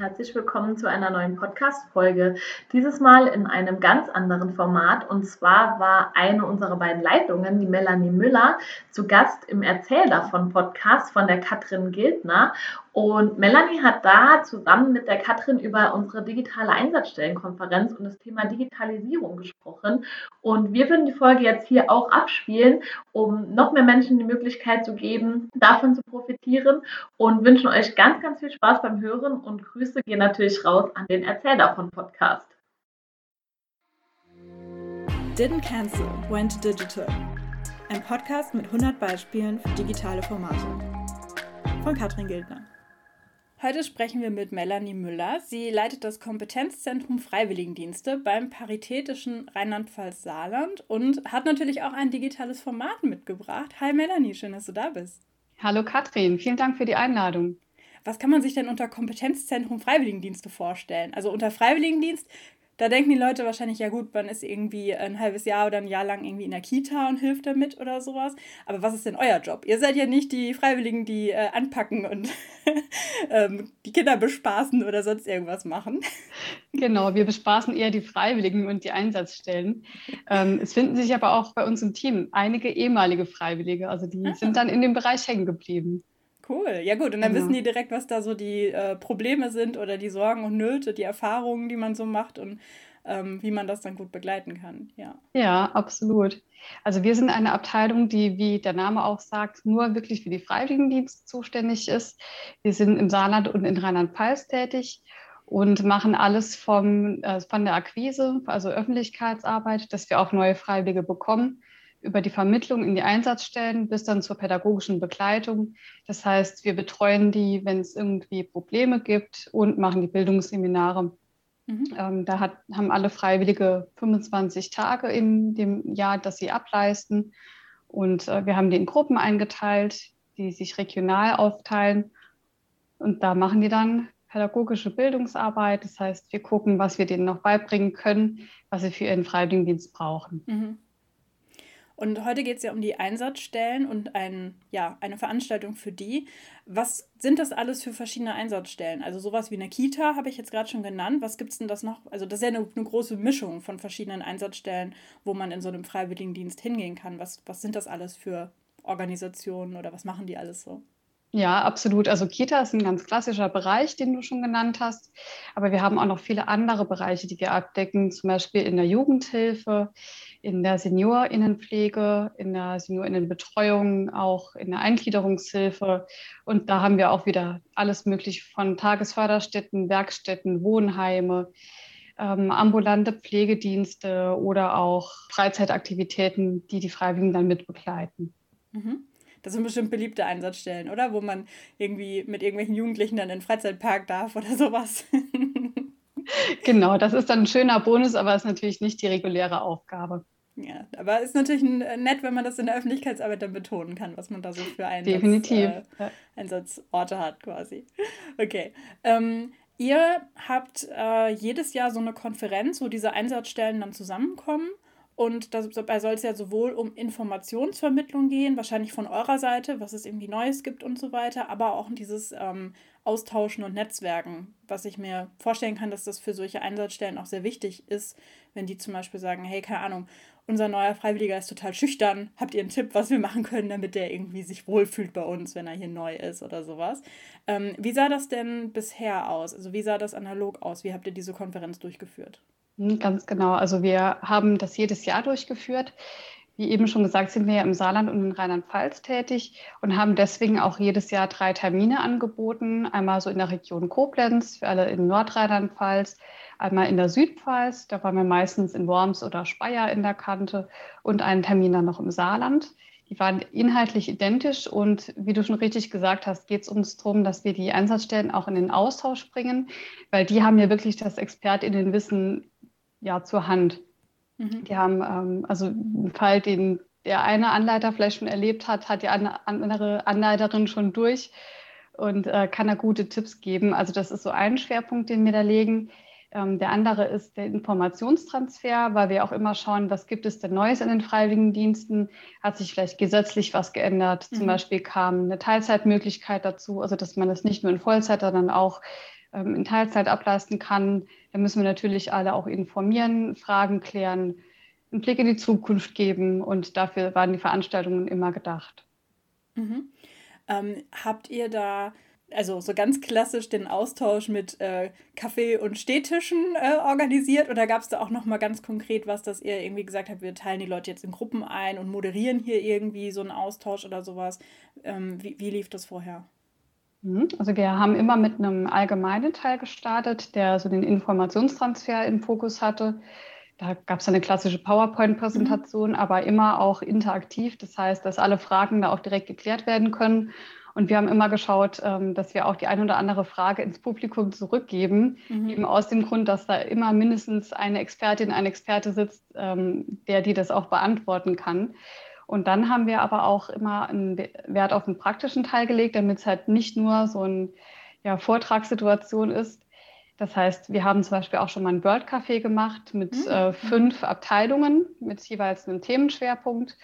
Herzlich willkommen zu einer neuen Podcast-Folge. Dieses Mal in einem ganz anderen Format. Und zwar war eine unserer beiden Leitungen, die Melanie Müller, zu Gast im Erzähl davon Podcast von der Katrin Gildner. Und Melanie hat da zusammen mit der Katrin über unsere digitale Einsatzstellenkonferenz und das Thema Digitalisierung gesprochen. Und wir würden die Folge jetzt hier auch abspielen, um noch mehr Menschen die Möglichkeit zu geben, davon zu profitieren und wünschen euch ganz, ganz viel Spaß beim Hören und Grüße gehen natürlich raus an den Erzähl davon Podcast. Didn't Cancel, Went Digital. Ein Podcast mit 100 Beispielen für digitale Formate. Von Katrin Gildner. Heute sprechen wir mit Melanie Müller. Sie leitet das Kompetenzzentrum Freiwilligendienste beim Paritätischen Rheinland-Pfalz Saarland und hat natürlich auch ein digitales Format mitgebracht. Hi Melanie, schön, dass du da bist. Hallo Katrin, vielen Dank für die Einladung. Was kann man sich denn unter Kompetenzzentrum Freiwilligendienste vorstellen? Also unter Freiwilligendienst da denken die Leute wahrscheinlich, ja gut, man ist irgendwie ein halbes Jahr oder ein Jahr lang irgendwie in der Kita und hilft damit oder sowas. Aber was ist denn euer Job? Ihr seid ja nicht die Freiwilligen, die äh, anpacken und ähm, die Kinder bespaßen oder sonst irgendwas machen. Genau, wir bespaßen eher die Freiwilligen und die Einsatzstellen. Ähm, es finden sich aber auch bei uns im Team einige ehemalige Freiwillige, also die ah. sind dann in dem Bereich hängen geblieben. Cool. Ja gut, und dann genau. wissen die direkt, was da so die äh, Probleme sind oder die Sorgen und Nöte, die Erfahrungen, die man so macht und ähm, wie man das dann gut begleiten kann. Ja. ja, absolut. Also wir sind eine Abteilung, die, wie der Name auch sagt, nur wirklich für die Freiwilligendienst zuständig ist. Wir sind im Saarland und in Rheinland-Pfalz tätig und machen alles vom, äh, von der Akquise, also Öffentlichkeitsarbeit, dass wir auch neue Freiwillige bekommen, über die Vermittlung in die Einsatzstellen bis dann zur pädagogischen Begleitung. Das heißt, wir betreuen die, wenn es irgendwie Probleme gibt und machen die Bildungsseminare. Mhm. Ähm, da hat, haben alle Freiwillige 25 Tage in dem Jahr, dass sie ableisten. Und äh, wir haben die in Gruppen eingeteilt, die sich regional aufteilen. Und da machen die dann pädagogische Bildungsarbeit. Das heißt, wir gucken, was wir denen noch beibringen können, was sie für ihren Freiwilligendienst brauchen. Mhm. Und heute geht es ja um die Einsatzstellen und ein, ja, eine Veranstaltung für die. Was sind das alles für verschiedene Einsatzstellen? Also sowas wie eine Kita habe ich jetzt gerade schon genannt. Was gibt es denn das noch? Also das ist ja eine, eine, große Mischung von verschiedenen Einsatzstellen, wo man in so einem Freiwilligendienst hingehen kann. Was, was sind das alles für Organisationen oder was machen die alles so? Ja, absolut. Also Kita ist ein ganz klassischer Bereich, den du schon genannt hast. Aber wir haben auch noch viele andere Bereiche, die wir abdecken, zum Beispiel in der Jugendhilfe, in der Seniorinnenpflege, in der Seniorinnenbetreuung, auch in der Eingliederungshilfe. Und da haben wir auch wieder alles mögliche von Tagesförderstätten, Werkstätten, Wohnheime, ähm, ambulante Pflegedienste oder auch Freizeitaktivitäten, die die Freiwilligen dann mitbegleiten. Mhm. Das sind bestimmt beliebte Einsatzstellen, oder? Wo man irgendwie mit irgendwelchen Jugendlichen dann in den Freizeitpark darf oder sowas. genau, das ist dann ein schöner Bonus, aber ist natürlich nicht die reguläre Aufgabe. Ja, aber ist natürlich äh, nett, wenn man das in der Öffentlichkeitsarbeit dann betonen kann, was man da so für Einsatz, Definitiv. Äh, Einsatzorte hat quasi. Okay. Ähm, ihr habt äh, jedes Jahr so eine Konferenz, wo diese Einsatzstellen dann zusammenkommen. Und dabei soll es ja sowohl um Informationsvermittlung gehen, wahrscheinlich von eurer Seite, was es irgendwie Neues gibt und so weiter, aber auch um dieses ähm, Austauschen und Netzwerken, was ich mir vorstellen kann, dass das für solche Einsatzstellen auch sehr wichtig ist, wenn die zum Beispiel sagen, hey, keine Ahnung, unser neuer Freiwilliger ist total schüchtern, habt ihr einen Tipp, was wir machen können, damit der irgendwie sich wohlfühlt bei uns, wenn er hier neu ist oder sowas. Ähm, wie sah das denn bisher aus? Also wie sah das analog aus? Wie habt ihr diese Konferenz durchgeführt? Hm, ganz genau. Also wir haben das jedes Jahr durchgeführt. Wie eben schon gesagt, sind wir ja im Saarland und in Rheinland-Pfalz tätig und haben deswegen auch jedes Jahr drei Termine angeboten. Einmal so in der Region Koblenz, für alle in Nordrheinland-Pfalz, einmal in der Südpfalz, da waren wir meistens in Worms oder Speyer in der Kante und einen Termin dann noch im Saarland. Die waren inhaltlich identisch und wie du schon richtig gesagt hast, geht es uns darum, dass wir die Einsatzstellen auch in den Austausch bringen, weil die haben ja wirklich das ExpertInnenwissen ja zur Hand. Mhm. Die haben ähm, also einen Fall, den der eine Anleiter vielleicht schon erlebt hat, hat die andere Anleiterin schon durch und äh, kann da gute Tipps geben. Also das ist so ein Schwerpunkt, den wir da legen. Ähm, der andere ist der Informationstransfer, weil wir auch immer schauen, was gibt es denn Neues in den Freiwilligendiensten? Hat sich vielleicht gesetzlich was geändert? Mhm. Zum Beispiel kam eine Teilzeitmöglichkeit dazu, also dass man das nicht nur in Vollzeit, sondern auch ähm, in Teilzeit ableisten kann. Da müssen wir natürlich alle auch informieren, Fragen klären, einen Blick in die Zukunft geben und dafür waren die Veranstaltungen immer gedacht. Mhm. Ähm, habt ihr da also so ganz klassisch den Austausch mit äh, Kaffee- und Stehtischen äh, organisiert oder gab es da auch nochmal ganz konkret was, dass ihr irgendwie gesagt habt, wir teilen die Leute jetzt in Gruppen ein und moderieren hier irgendwie so einen Austausch oder sowas? Ähm, wie, wie lief das vorher? Mhm. Also wir haben immer mit einem allgemeinen Teil gestartet, der so den Informationstransfer im Fokus hatte. Da gab es eine klassische PowerPoint-Präsentation, mhm. aber immer auch interaktiv. Das heißt, dass alle Fragen da auch direkt geklärt werden können. Und wir haben immer geschaut, ähm, dass wir auch die ein oder andere Frage ins Publikum zurückgeben, mhm. eben aus dem Grund, dass da immer mindestens eine Expertin, ein Experte sitzt, ähm, der die das auch beantworten kann. Und dann haben wir aber auch immer einen Wert auf den praktischen Teil gelegt, damit es halt nicht nur so eine ja, Vortragssituation ist. Das heißt, wir haben zum Beispiel auch schon mal ein Bird Café gemacht mit mhm. äh, fünf Abteilungen mit jeweils einem Themenschwerpunkt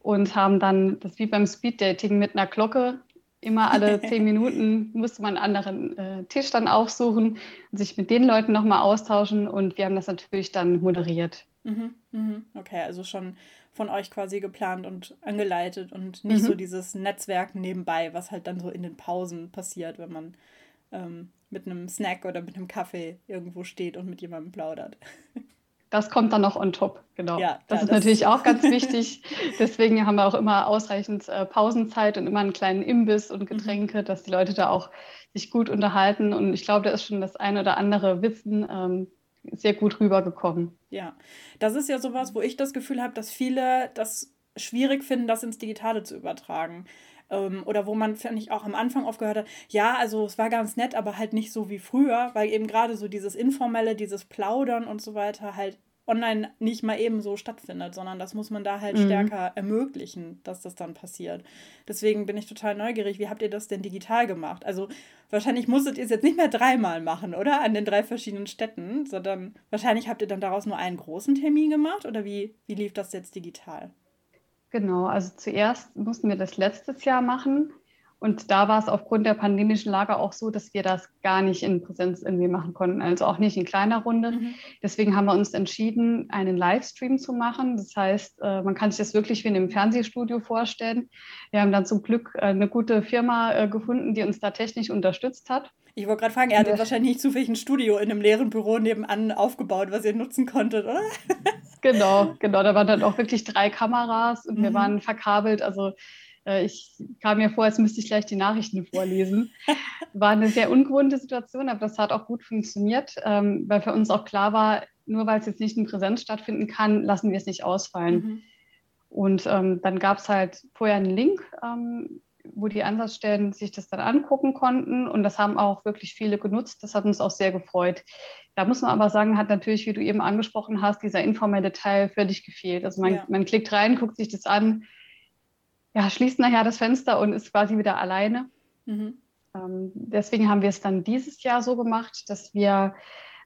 und haben dann das wie beim Speed Dating mit einer Glocke immer alle zehn Minuten musste man einen anderen äh, Tisch dann aufsuchen und sich mit den Leuten nochmal austauschen und wir haben das natürlich dann moderiert. Mhm, mhm. Okay, also schon von euch quasi geplant und angeleitet und nicht mhm. so dieses Netzwerk nebenbei, was halt dann so in den Pausen passiert, wenn man ähm, mit einem Snack oder mit einem Kaffee irgendwo steht und mit jemandem plaudert. Das kommt dann noch on top, genau. Ja, das ja, ist das natürlich auch ganz wichtig. Deswegen haben wir auch immer ausreichend äh, Pausenzeit und immer einen kleinen Imbiss und mhm. Getränke, mhm. dass die Leute da auch sich gut unterhalten. Und ich glaube, da ist schon das ein oder andere Wissen ähm, sehr gut rübergekommen. Ja, das ist ja sowas, wo ich das Gefühl habe, dass viele das schwierig finden, das ins Digitale zu übertragen. Ähm, oder wo man, finde ich, auch am Anfang aufgehört hat, ja, also es war ganz nett, aber halt nicht so wie früher, weil eben gerade so dieses Informelle, dieses Plaudern und so weiter halt online nicht mal eben so stattfindet, sondern das muss man da halt mhm. stärker ermöglichen, dass das dann passiert. Deswegen bin ich total neugierig, wie habt ihr das denn digital gemacht? Also wahrscheinlich musstet ihr es jetzt nicht mehr dreimal machen, oder? An den drei verschiedenen Städten, sondern wahrscheinlich habt ihr dann daraus nur einen großen Termin gemacht oder wie, wie lief das jetzt digital? Genau, also zuerst mussten wir das letztes Jahr machen. Und da war es aufgrund der pandemischen Lage auch so, dass wir das gar nicht in Präsenz irgendwie machen konnten, also auch nicht in kleiner Runde. Mhm. Deswegen haben wir uns entschieden, einen Livestream zu machen. Das heißt, äh, man kann sich das wirklich wie in einem Fernsehstudio vorstellen. Wir haben dann zum Glück äh, eine gute Firma äh, gefunden, die uns da technisch unterstützt hat. Ich wollte gerade fragen, er hat wahrscheinlich nicht zufällig ein Studio in einem leeren Büro nebenan aufgebaut, was ihr nutzen konntet, oder? Genau, genau. Da waren dann auch wirklich drei Kameras und mhm. wir waren verkabelt. Also ich kam mir vor, als müsste ich gleich die Nachrichten vorlesen. War eine sehr ungewohnte Situation, aber das hat auch gut funktioniert, ähm, weil für uns auch klar war, nur weil es jetzt nicht in Präsenz stattfinden kann, lassen wir es nicht ausfallen. Mhm. Und ähm, dann gab es halt vorher einen Link, ähm, wo die Ansatzstellen sich das dann angucken konnten. Und das haben auch wirklich viele genutzt. Das hat uns auch sehr gefreut. Da muss man aber sagen, hat natürlich, wie du eben angesprochen hast, dieser informelle Teil völlig gefehlt. Also man, ja. man klickt rein, guckt sich das an, ja, schließt nachher das Fenster und ist quasi wieder alleine. Mhm. Ähm, deswegen haben wir es dann dieses Jahr so gemacht, dass wir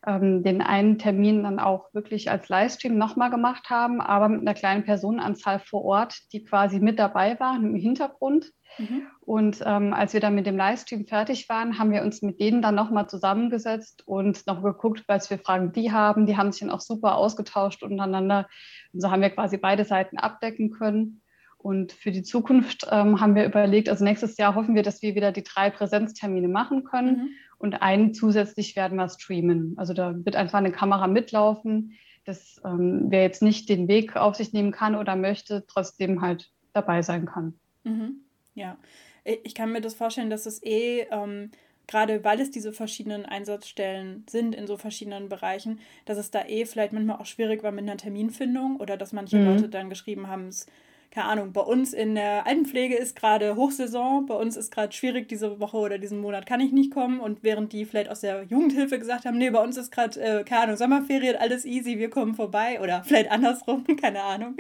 ähm, den einen Termin dann auch wirklich als Livestream nochmal gemacht haben, aber mit einer kleinen Personenanzahl vor Ort, die quasi mit dabei war im Hintergrund. Mhm. Und ähm, als wir dann mit dem Livestream fertig waren, haben wir uns mit denen dann nochmal zusammengesetzt und noch geguckt, was für Fragen die haben. Die haben sich dann auch super ausgetauscht untereinander. Und so haben wir quasi beide Seiten abdecken können. Und für die Zukunft ähm, haben wir überlegt, also nächstes Jahr hoffen wir, dass wir wieder die drei Präsenztermine machen können mhm. und einen zusätzlich werden wir streamen. Also da wird einfach eine Kamera mitlaufen, dass ähm, wer jetzt nicht den Weg auf sich nehmen kann oder möchte, trotzdem halt dabei sein kann. Mhm. Ja, ich kann mir das vorstellen, dass es eh, ähm, gerade weil es diese verschiedenen Einsatzstellen sind in so verschiedenen Bereichen, dass es da eh vielleicht manchmal auch schwierig war mit einer Terminfindung oder dass manche mhm. Leute dann geschrieben haben, es keine Ahnung, bei uns in der Altenpflege ist gerade Hochsaison, bei uns ist gerade schwierig, diese Woche oder diesen Monat kann ich nicht kommen. Und während die vielleicht aus der Jugendhilfe gesagt haben, nee, bei uns ist gerade, äh, keine Ahnung, Sommerferien, alles easy, wir kommen vorbei. Oder vielleicht andersrum, keine Ahnung.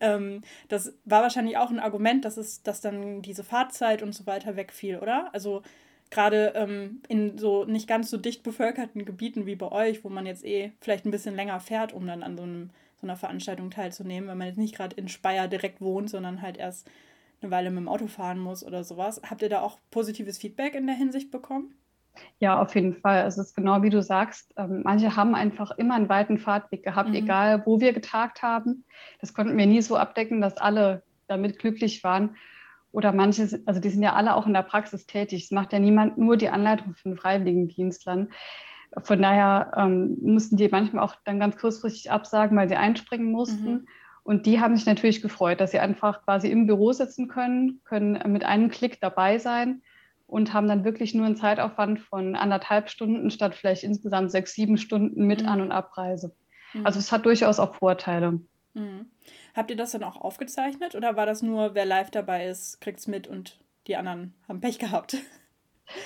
Ähm, das war wahrscheinlich auch ein Argument, dass es, dass dann diese Fahrzeit und so weiter wegfiel, oder? Also gerade ähm, in so nicht ganz so dicht bevölkerten Gebieten wie bei euch, wo man jetzt eh vielleicht ein bisschen länger fährt, um dann an so einem so einer Veranstaltung teilzunehmen, wenn man jetzt nicht gerade in Speyer direkt wohnt, sondern halt erst eine Weile mit dem Auto fahren muss oder sowas. Habt ihr da auch positives Feedback in der Hinsicht bekommen? Ja, auf jeden Fall. Es ist genau wie du sagst. Ähm, manche haben einfach immer einen weiten Fahrtweg gehabt, mhm. egal wo wir getagt haben. Das konnten wir nie so abdecken, dass alle damit glücklich waren. Oder manche, also die sind ja alle auch in der Praxis tätig. Es macht ja niemand nur die Anleitung von Freiwilligendienstlern. Von daher ähm, mussten die manchmal auch dann ganz kurzfristig absagen, weil sie einspringen mussten. Mhm. Und die haben sich natürlich gefreut, dass sie einfach quasi im Büro sitzen können, können mit einem Klick dabei sein und haben dann wirklich nur einen Zeitaufwand von anderthalb Stunden statt vielleicht insgesamt sechs, sieben Stunden mit mhm. An- und Abreise. Mhm. Also es hat durchaus auch Vorteile. Mhm. Habt ihr das dann auch aufgezeichnet oder war das nur, wer live dabei ist, kriegt es mit und die anderen haben Pech gehabt?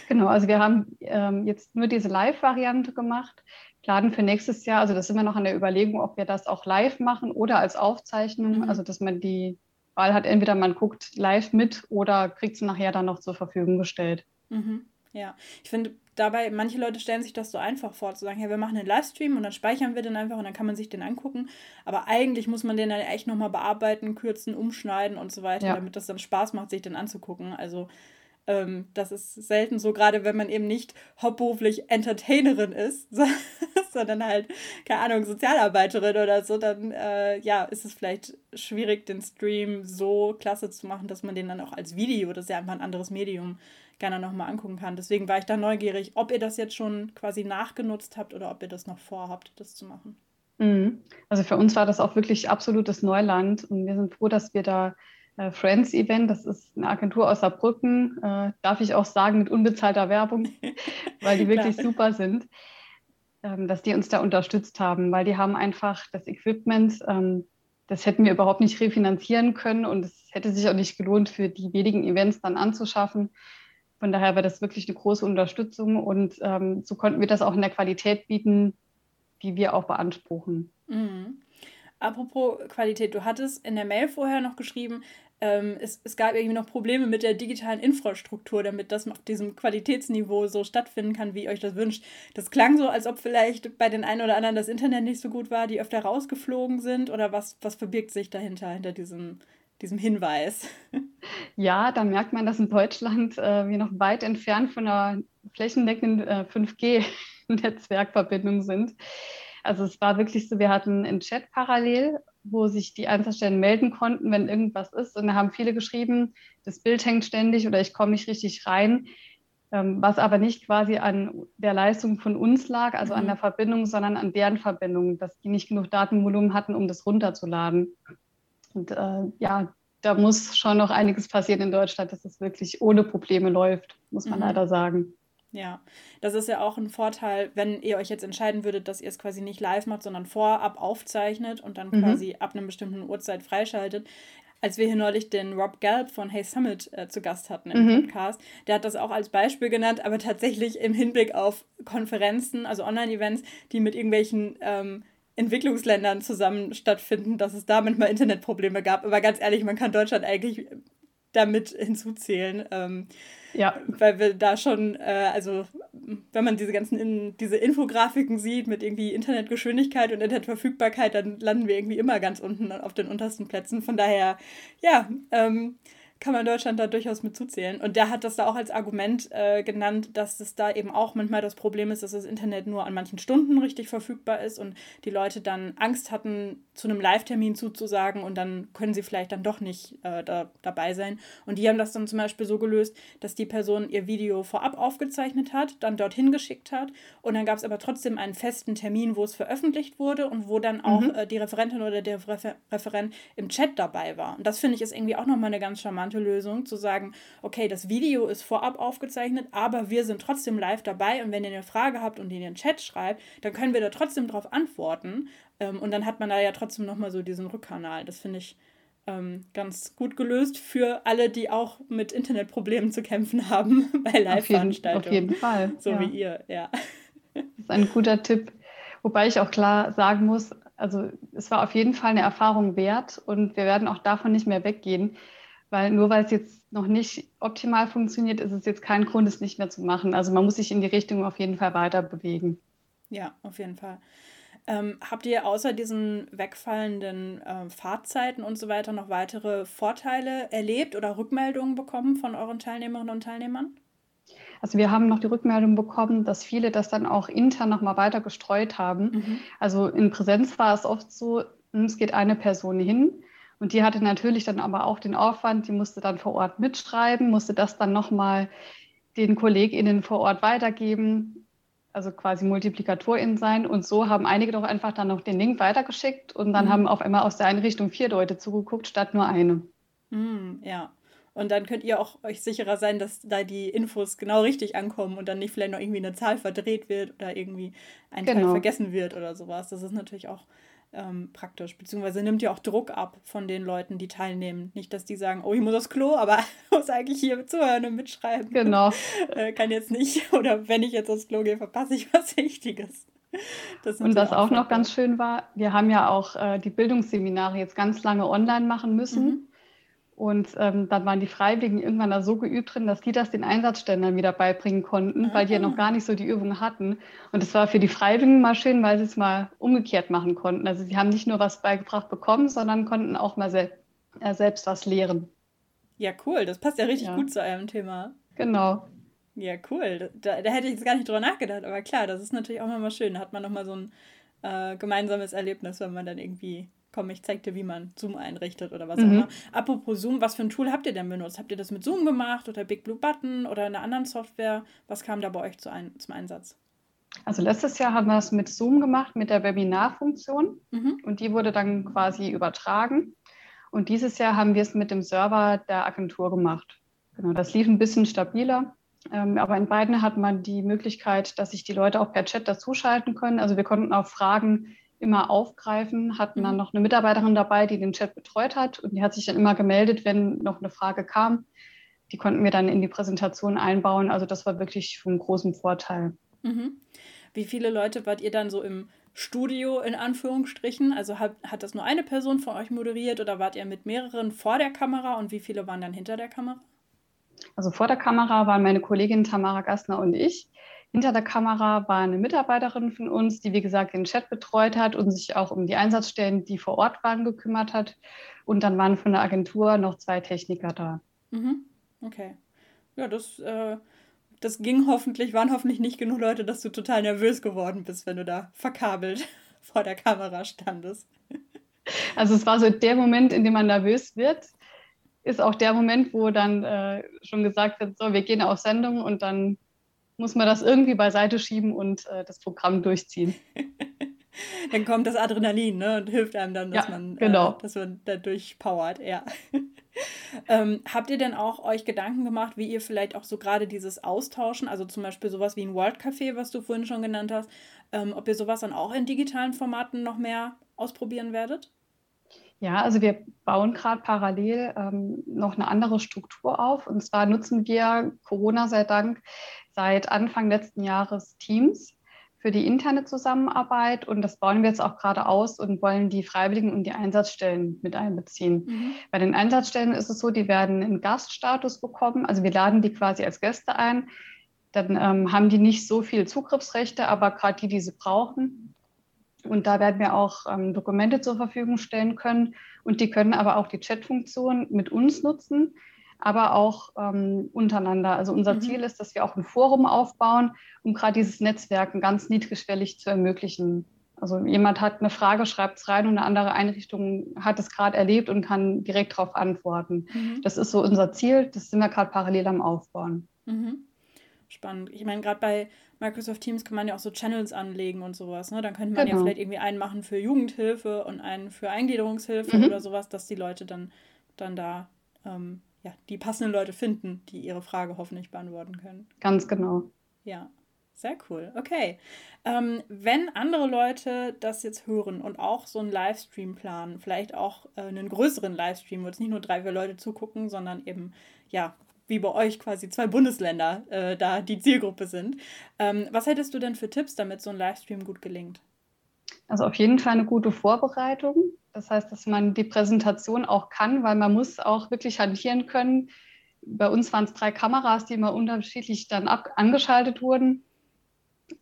Genau, also wir haben ähm, jetzt nur diese Live-Variante gemacht, planen für nächstes Jahr, also das sind wir noch an der Überlegung, ob wir das auch live machen oder als Aufzeichnung, mhm. also dass man die Wahl hat, entweder man guckt live mit oder kriegt es nachher dann noch zur Verfügung gestellt. Mhm. Ja, ich finde dabei, manche Leute stellen sich das so einfach vor, zu sagen, ja, wir machen einen Livestream und dann speichern wir den einfach und dann kann man sich den angucken. Aber eigentlich muss man den dann echt nochmal bearbeiten, kürzen, umschneiden und so weiter, ja. damit das dann Spaß macht, sich den anzugucken. Also ähm, das ist selten so, gerade wenn man eben nicht hauptberuflich Entertainerin ist, sondern halt, keine Ahnung, Sozialarbeiterin oder so, dann äh, ja, ist es vielleicht schwierig, den Stream so klasse zu machen, dass man den dann auch als Video, das ist ja einfach ein anderes Medium, gerne nochmal angucken kann. Deswegen war ich da neugierig, ob ihr das jetzt schon quasi nachgenutzt habt oder ob ihr das noch vorhabt, das zu machen. Mhm. Also für uns war das auch wirklich absolutes Neuland und wir sind froh, dass wir da Friends Event, das ist eine Agentur aus Saarbrücken, äh, darf ich auch sagen, mit unbezahlter Werbung, weil die wirklich super sind, ähm, dass die uns da unterstützt haben, weil die haben einfach das Equipment, ähm, das hätten wir überhaupt nicht refinanzieren können und es hätte sich auch nicht gelohnt, für die wenigen Events dann anzuschaffen. Von daher war das wirklich eine große Unterstützung und ähm, so konnten wir das auch in der Qualität bieten, die wir auch beanspruchen. Mhm. Apropos Qualität, du hattest in der Mail vorher noch geschrieben, ähm, es, es gab irgendwie noch Probleme mit der digitalen Infrastruktur, damit das auf diesem Qualitätsniveau so stattfinden kann, wie ihr euch das wünscht. Das klang so, als ob vielleicht bei den einen oder anderen das Internet nicht so gut war, die öfter rausgeflogen sind. Oder was, was verbirgt sich dahinter, hinter diesem, diesem Hinweis? Ja, da merkt man, dass in Deutschland äh, wir noch weit entfernt von einer flächendeckenden äh, 5G-Netzwerkverbindung sind. Also es war wirklich so, wir hatten einen Chat parallel, wo sich die Einzelstellen melden konnten, wenn irgendwas ist. Und da haben viele geschrieben, das Bild hängt ständig oder ich komme nicht richtig rein. Ähm, was aber nicht quasi an der Leistung von uns lag, also mhm. an der Verbindung, sondern an deren Verbindung, dass die nicht genug Datenvolumen hatten, um das runterzuladen. Und äh, ja, da muss schon noch einiges passieren in Deutschland, dass es wirklich ohne Probleme läuft, muss man mhm. leider sagen. Ja, das ist ja auch ein Vorteil, wenn ihr euch jetzt entscheiden würdet, dass ihr es quasi nicht live macht, sondern vorab aufzeichnet und dann mhm. quasi ab einer bestimmten Uhrzeit freischaltet. Als wir hier neulich den Rob Galb von Hey Summit äh, zu Gast hatten im mhm. Podcast, der hat das auch als Beispiel genannt, aber tatsächlich im Hinblick auf Konferenzen, also Online-Events, die mit irgendwelchen ähm, Entwicklungsländern zusammen stattfinden, dass es da manchmal Internetprobleme gab. Aber ganz ehrlich, man kann Deutschland eigentlich damit hinzuzählen. Ähm, ja. Weil wir da schon, äh, also wenn man diese ganzen in, diese Infografiken sieht mit irgendwie Internetgeschwindigkeit und Internetverfügbarkeit, dann landen wir irgendwie immer ganz unten auf den untersten Plätzen. Von daher, ja, ähm, kann man Deutschland da durchaus mit zuzählen. Und der hat das da auch als Argument äh, genannt, dass es da eben auch manchmal das Problem ist, dass das Internet nur an manchen Stunden richtig verfügbar ist und die Leute dann Angst hatten, zu einem Live-Termin zuzusagen und dann können sie vielleicht dann doch nicht äh, da, dabei sein. Und die haben das dann zum Beispiel so gelöst, dass die Person ihr Video vorab aufgezeichnet hat, dann dorthin geschickt hat und dann gab es aber trotzdem einen festen Termin, wo es veröffentlicht wurde und wo dann auch mhm. äh, die Referentin oder der Refer Referent im Chat dabei war. Und das finde ich ist irgendwie auch nochmal eine ganz charmante Lösung, zu sagen, okay, das Video ist vorab aufgezeichnet, aber wir sind trotzdem live dabei und wenn ihr eine Frage habt und in den Chat schreibt, dann können wir da trotzdem drauf antworten ähm, und dann hat man da ja trotzdem nochmal so diesen Rückkanal. Das finde ich ähm, ganz gut gelöst für alle, die auch mit Internetproblemen zu kämpfen haben bei Live-Veranstaltungen. Auf, jeden Fall. So ja. wie ihr, ja. Das ist ein guter Tipp. Wobei ich auch klar sagen muss, also es war auf jeden Fall eine Erfahrung wert und wir werden auch davon nicht mehr weggehen. Weil nur weil es jetzt noch nicht optimal funktioniert, ist es jetzt kein Grund, es nicht mehr zu machen. Also man muss sich in die Richtung auf jeden Fall weiter bewegen. Ja, auf jeden Fall. Ähm, habt ihr außer diesen wegfallenden äh, Fahrzeiten und so weiter noch weitere Vorteile erlebt oder Rückmeldungen bekommen von euren Teilnehmerinnen und Teilnehmern? Also wir haben noch die Rückmeldung bekommen, dass viele das dann auch intern nochmal weiter gestreut haben. Mhm. Also in Präsenz war es oft so, hm, es geht eine Person hin und die hatte natürlich dann aber auch den Aufwand, die musste dann vor Ort mitschreiben, musste das dann nochmal den KollegInnen vor Ort weitergeben, also quasi MultiplikatorInnen sein. Und so haben einige doch einfach dann noch den Link weitergeschickt und dann mhm. haben auf einmal aus der Einrichtung vier Leute zugeguckt, statt nur eine. Mhm, ja. Und dann könnt ihr auch euch sicherer sein, dass da die Infos genau richtig ankommen und dann nicht vielleicht noch irgendwie eine Zahl verdreht wird oder irgendwie ein genau. Teil vergessen wird oder sowas. Das ist natürlich auch ähm, praktisch, beziehungsweise nimmt ja auch Druck ab von den Leuten, die teilnehmen. Nicht, dass die sagen, oh, ich muss aufs Klo, aber ich muss eigentlich hier zuhören und mitschreiben. Genau. äh, kann jetzt nicht. Oder wenn ich jetzt aufs Klo gehe, verpasse ich was Wichtiges. und was auch, auch noch ganz schön war, wir haben ja auch äh, die Bildungsseminare jetzt ganz lange online machen müssen. Mhm. Und ähm, dann waren die Freiwilligen irgendwann da so geübt drin, dass die das den Einsatzständern wieder beibringen konnten, ah. weil die ja noch gar nicht so die Übung hatten. Und es war für die Freiwilligen mal schön, weil sie es mal umgekehrt machen konnten. Also sie haben nicht nur was beigebracht bekommen, sondern konnten auch mal sel äh, selbst was lehren. Ja, cool. Das passt ja richtig ja. gut zu eurem Thema. Genau. Ja, cool. Da, da, hätte ich jetzt gar nicht drüber nachgedacht. Aber klar, das ist natürlich auch mal schön. Da hat man nochmal so ein äh, gemeinsames Erlebnis, wenn man dann irgendwie komm, ich zeig dir, wie man Zoom einrichtet oder was mhm. auch immer. Apropos Zoom, was für ein Tool habt ihr denn benutzt? Habt ihr das mit Zoom gemacht oder Big Blue Button oder einer anderen Software? Was kam da bei euch zu ein, zum Einsatz? Also letztes Jahr haben wir es mit Zoom gemacht, mit der Webinar-Funktion mhm. und die wurde dann quasi übertragen. Und dieses Jahr haben wir es mit dem Server der Agentur gemacht. Genau, das lief ein bisschen stabiler. Ähm, aber in beiden hat man die Möglichkeit, dass sich die Leute auch per Chat dazuschalten können. Also wir konnten auch Fragen immer aufgreifen, hatten dann mhm. noch eine Mitarbeiterin dabei, die den Chat betreut hat und die hat sich dann immer gemeldet, wenn noch eine Frage kam. Die konnten wir dann in die Präsentation einbauen. Also das war wirklich von großem Vorteil. Mhm. Wie viele Leute wart ihr dann so im Studio in Anführungsstrichen? Also hat, hat das nur eine Person von euch moderiert oder wart ihr mit mehreren vor der Kamera und wie viele waren dann hinter der Kamera? Also vor der Kamera waren meine Kollegin Tamara Gastner und ich. Hinter der Kamera war eine Mitarbeiterin von uns, die, wie gesagt, den Chat betreut hat und sich auch um die Einsatzstellen, die vor Ort waren, gekümmert hat. Und dann waren von der Agentur noch zwei Techniker da. Mhm. Okay. Ja, das, äh, das ging hoffentlich, waren hoffentlich nicht genug Leute, dass du total nervös geworden bist, wenn du da verkabelt vor der Kamera standest. Also es war so der Moment, in dem man nervös wird, ist auch der Moment, wo dann äh, schon gesagt wird, so, wir gehen auf Sendung und dann muss man das irgendwie beiseite schieben und äh, das Programm durchziehen. dann kommt das Adrenalin ne, und hilft einem dann, dass, ja, man, genau. äh, dass man da durchpowert. Ja. ähm, habt ihr denn auch euch Gedanken gemacht, wie ihr vielleicht auch so gerade dieses Austauschen, also zum Beispiel sowas wie ein World Café, was du vorhin schon genannt hast, ähm, ob ihr sowas dann auch in digitalen Formaten noch mehr ausprobieren werdet? Ja, also wir bauen gerade parallel ähm, noch eine andere Struktur auf. Und zwar nutzen wir Corona sei Dank seit Anfang letzten Jahres Teams für die interne Zusammenarbeit und das bauen wir jetzt auch gerade aus und wollen die Freiwilligen und die Einsatzstellen mit einbeziehen. Mhm. Bei den Einsatzstellen ist es so, die werden einen Gaststatus bekommen, also wir laden die quasi als Gäste ein. Dann ähm, haben die nicht so viel Zugriffsrechte, aber gerade die, die sie brauchen. Und da werden wir auch ähm, Dokumente zur Verfügung stellen können und die können aber auch die Chatfunktion mit uns nutzen aber auch ähm, untereinander. Also unser mhm. Ziel ist, dass wir auch ein Forum aufbauen, um gerade dieses Netzwerken ganz niedrigschwellig zu ermöglichen. Also jemand hat eine Frage, schreibt es rein und eine andere Einrichtung hat es gerade erlebt und kann direkt darauf antworten. Mhm. Das ist so unser Ziel, das sind wir gerade parallel am Aufbauen. Mhm. Spannend. Ich meine, gerade bei Microsoft Teams kann man ja auch so Channels anlegen und sowas. Ne? Dann könnte man genau. ja vielleicht irgendwie einen machen für Jugendhilfe und einen für Eingliederungshilfe mhm. oder sowas, dass die Leute dann, dann da ähm, ja, die passenden Leute finden, die ihre Frage hoffentlich beantworten können. Ganz genau. Ja, sehr cool. Okay. Ähm, wenn andere Leute das jetzt hören und auch so einen Livestream planen, vielleicht auch äh, einen größeren Livestream, wo es nicht nur drei, vier Leute zugucken, sondern eben, ja, wie bei euch quasi zwei Bundesländer äh, da die Zielgruppe sind. Ähm, was hättest du denn für Tipps, damit so ein Livestream gut gelingt? Also auf jeden Fall eine gute Vorbereitung. Das heißt, dass man die Präsentation auch kann, weil man muss auch wirklich hantieren können. Bei uns waren es drei Kameras, die immer unterschiedlich dann ab angeschaltet wurden.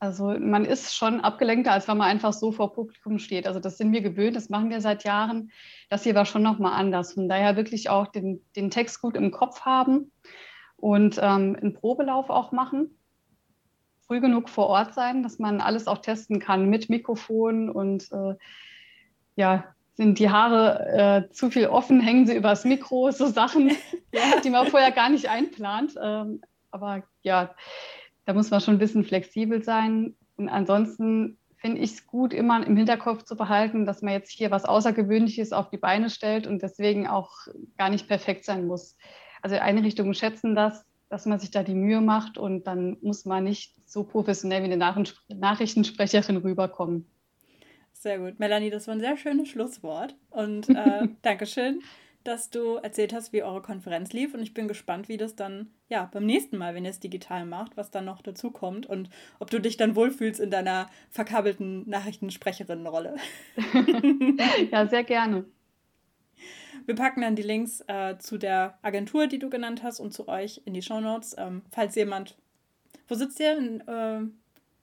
Also man ist schon abgelenkter, als wenn man einfach so vor Publikum steht. Also das sind wir gewöhnt, das machen wir seit Jahren. Das hier war schon nochmal anders. Von daher wirklich auch den, den Text gut im Kopf haben und ähm, einen Probelauf auch machen. Früh genug vor Ort sein, dass man alles auch testen kann mit Mikrofon und äh, ja, sind die Haare äh, zu viel offen, hängen sie übers Mikro, so Sachen, ja. die man vorher gar nicht einplant. Ähm, aber ja, da muss man schon ein bisschen flexibel sein. Und ansonsten finde ich es gut, immer im Hinterkopf zu behalten, dass man jetzt hier was Außergewöhnliches auf die Beine stellt und deswegen auch gar nicht perfekt sein muss. Also Einrichtungen schätzen das, dass man sich da die Mühe macht und dann muss man nicht so professionell wie eine Nachrichtensprecherin rüberkommen. Sehr gut. Melanie, das war ein sehr schönes Schlusswort. Und äh, Dankeschön, dass du erzählt hast, wie eure Konferenz lief. Und ich bin gespannt, wie das dann ja beim nächsten Mal, wenn ihr es digital macht, was dann noch dazu kommt und ob du dich dann wohlfühlst in deiner verkabelten Nachrichtensprecherinnenrolle. ja, sehr gerne. Wir packen dann die Links äh, zu der Agentur, die du genannt hast, und zu euch in die Shownotes. Ähm, falls jemand. Wo sitzt ihr? In, äh,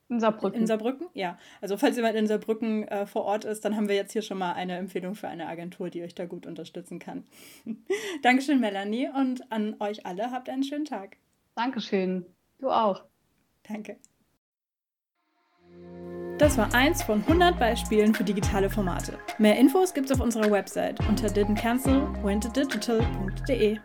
in Saarbrücken. In Saarbrücken, ja. Also falls jemand in Saarbrücken äh, vor Ort ist, dann haben wir jetzt hier schon mal eine Empfehlung für eine Agentur, die euch da gut unterstützen kann. Dankeschön, Melanie, und an euch alle habt einen schönen Tag. Dankeschön. Du auch. Danke. Das war eins von 100 Beispielen für digitale Formate. Mehr Infos gibt's auf unserer Website unter didn'tcancel.wentodigital.de.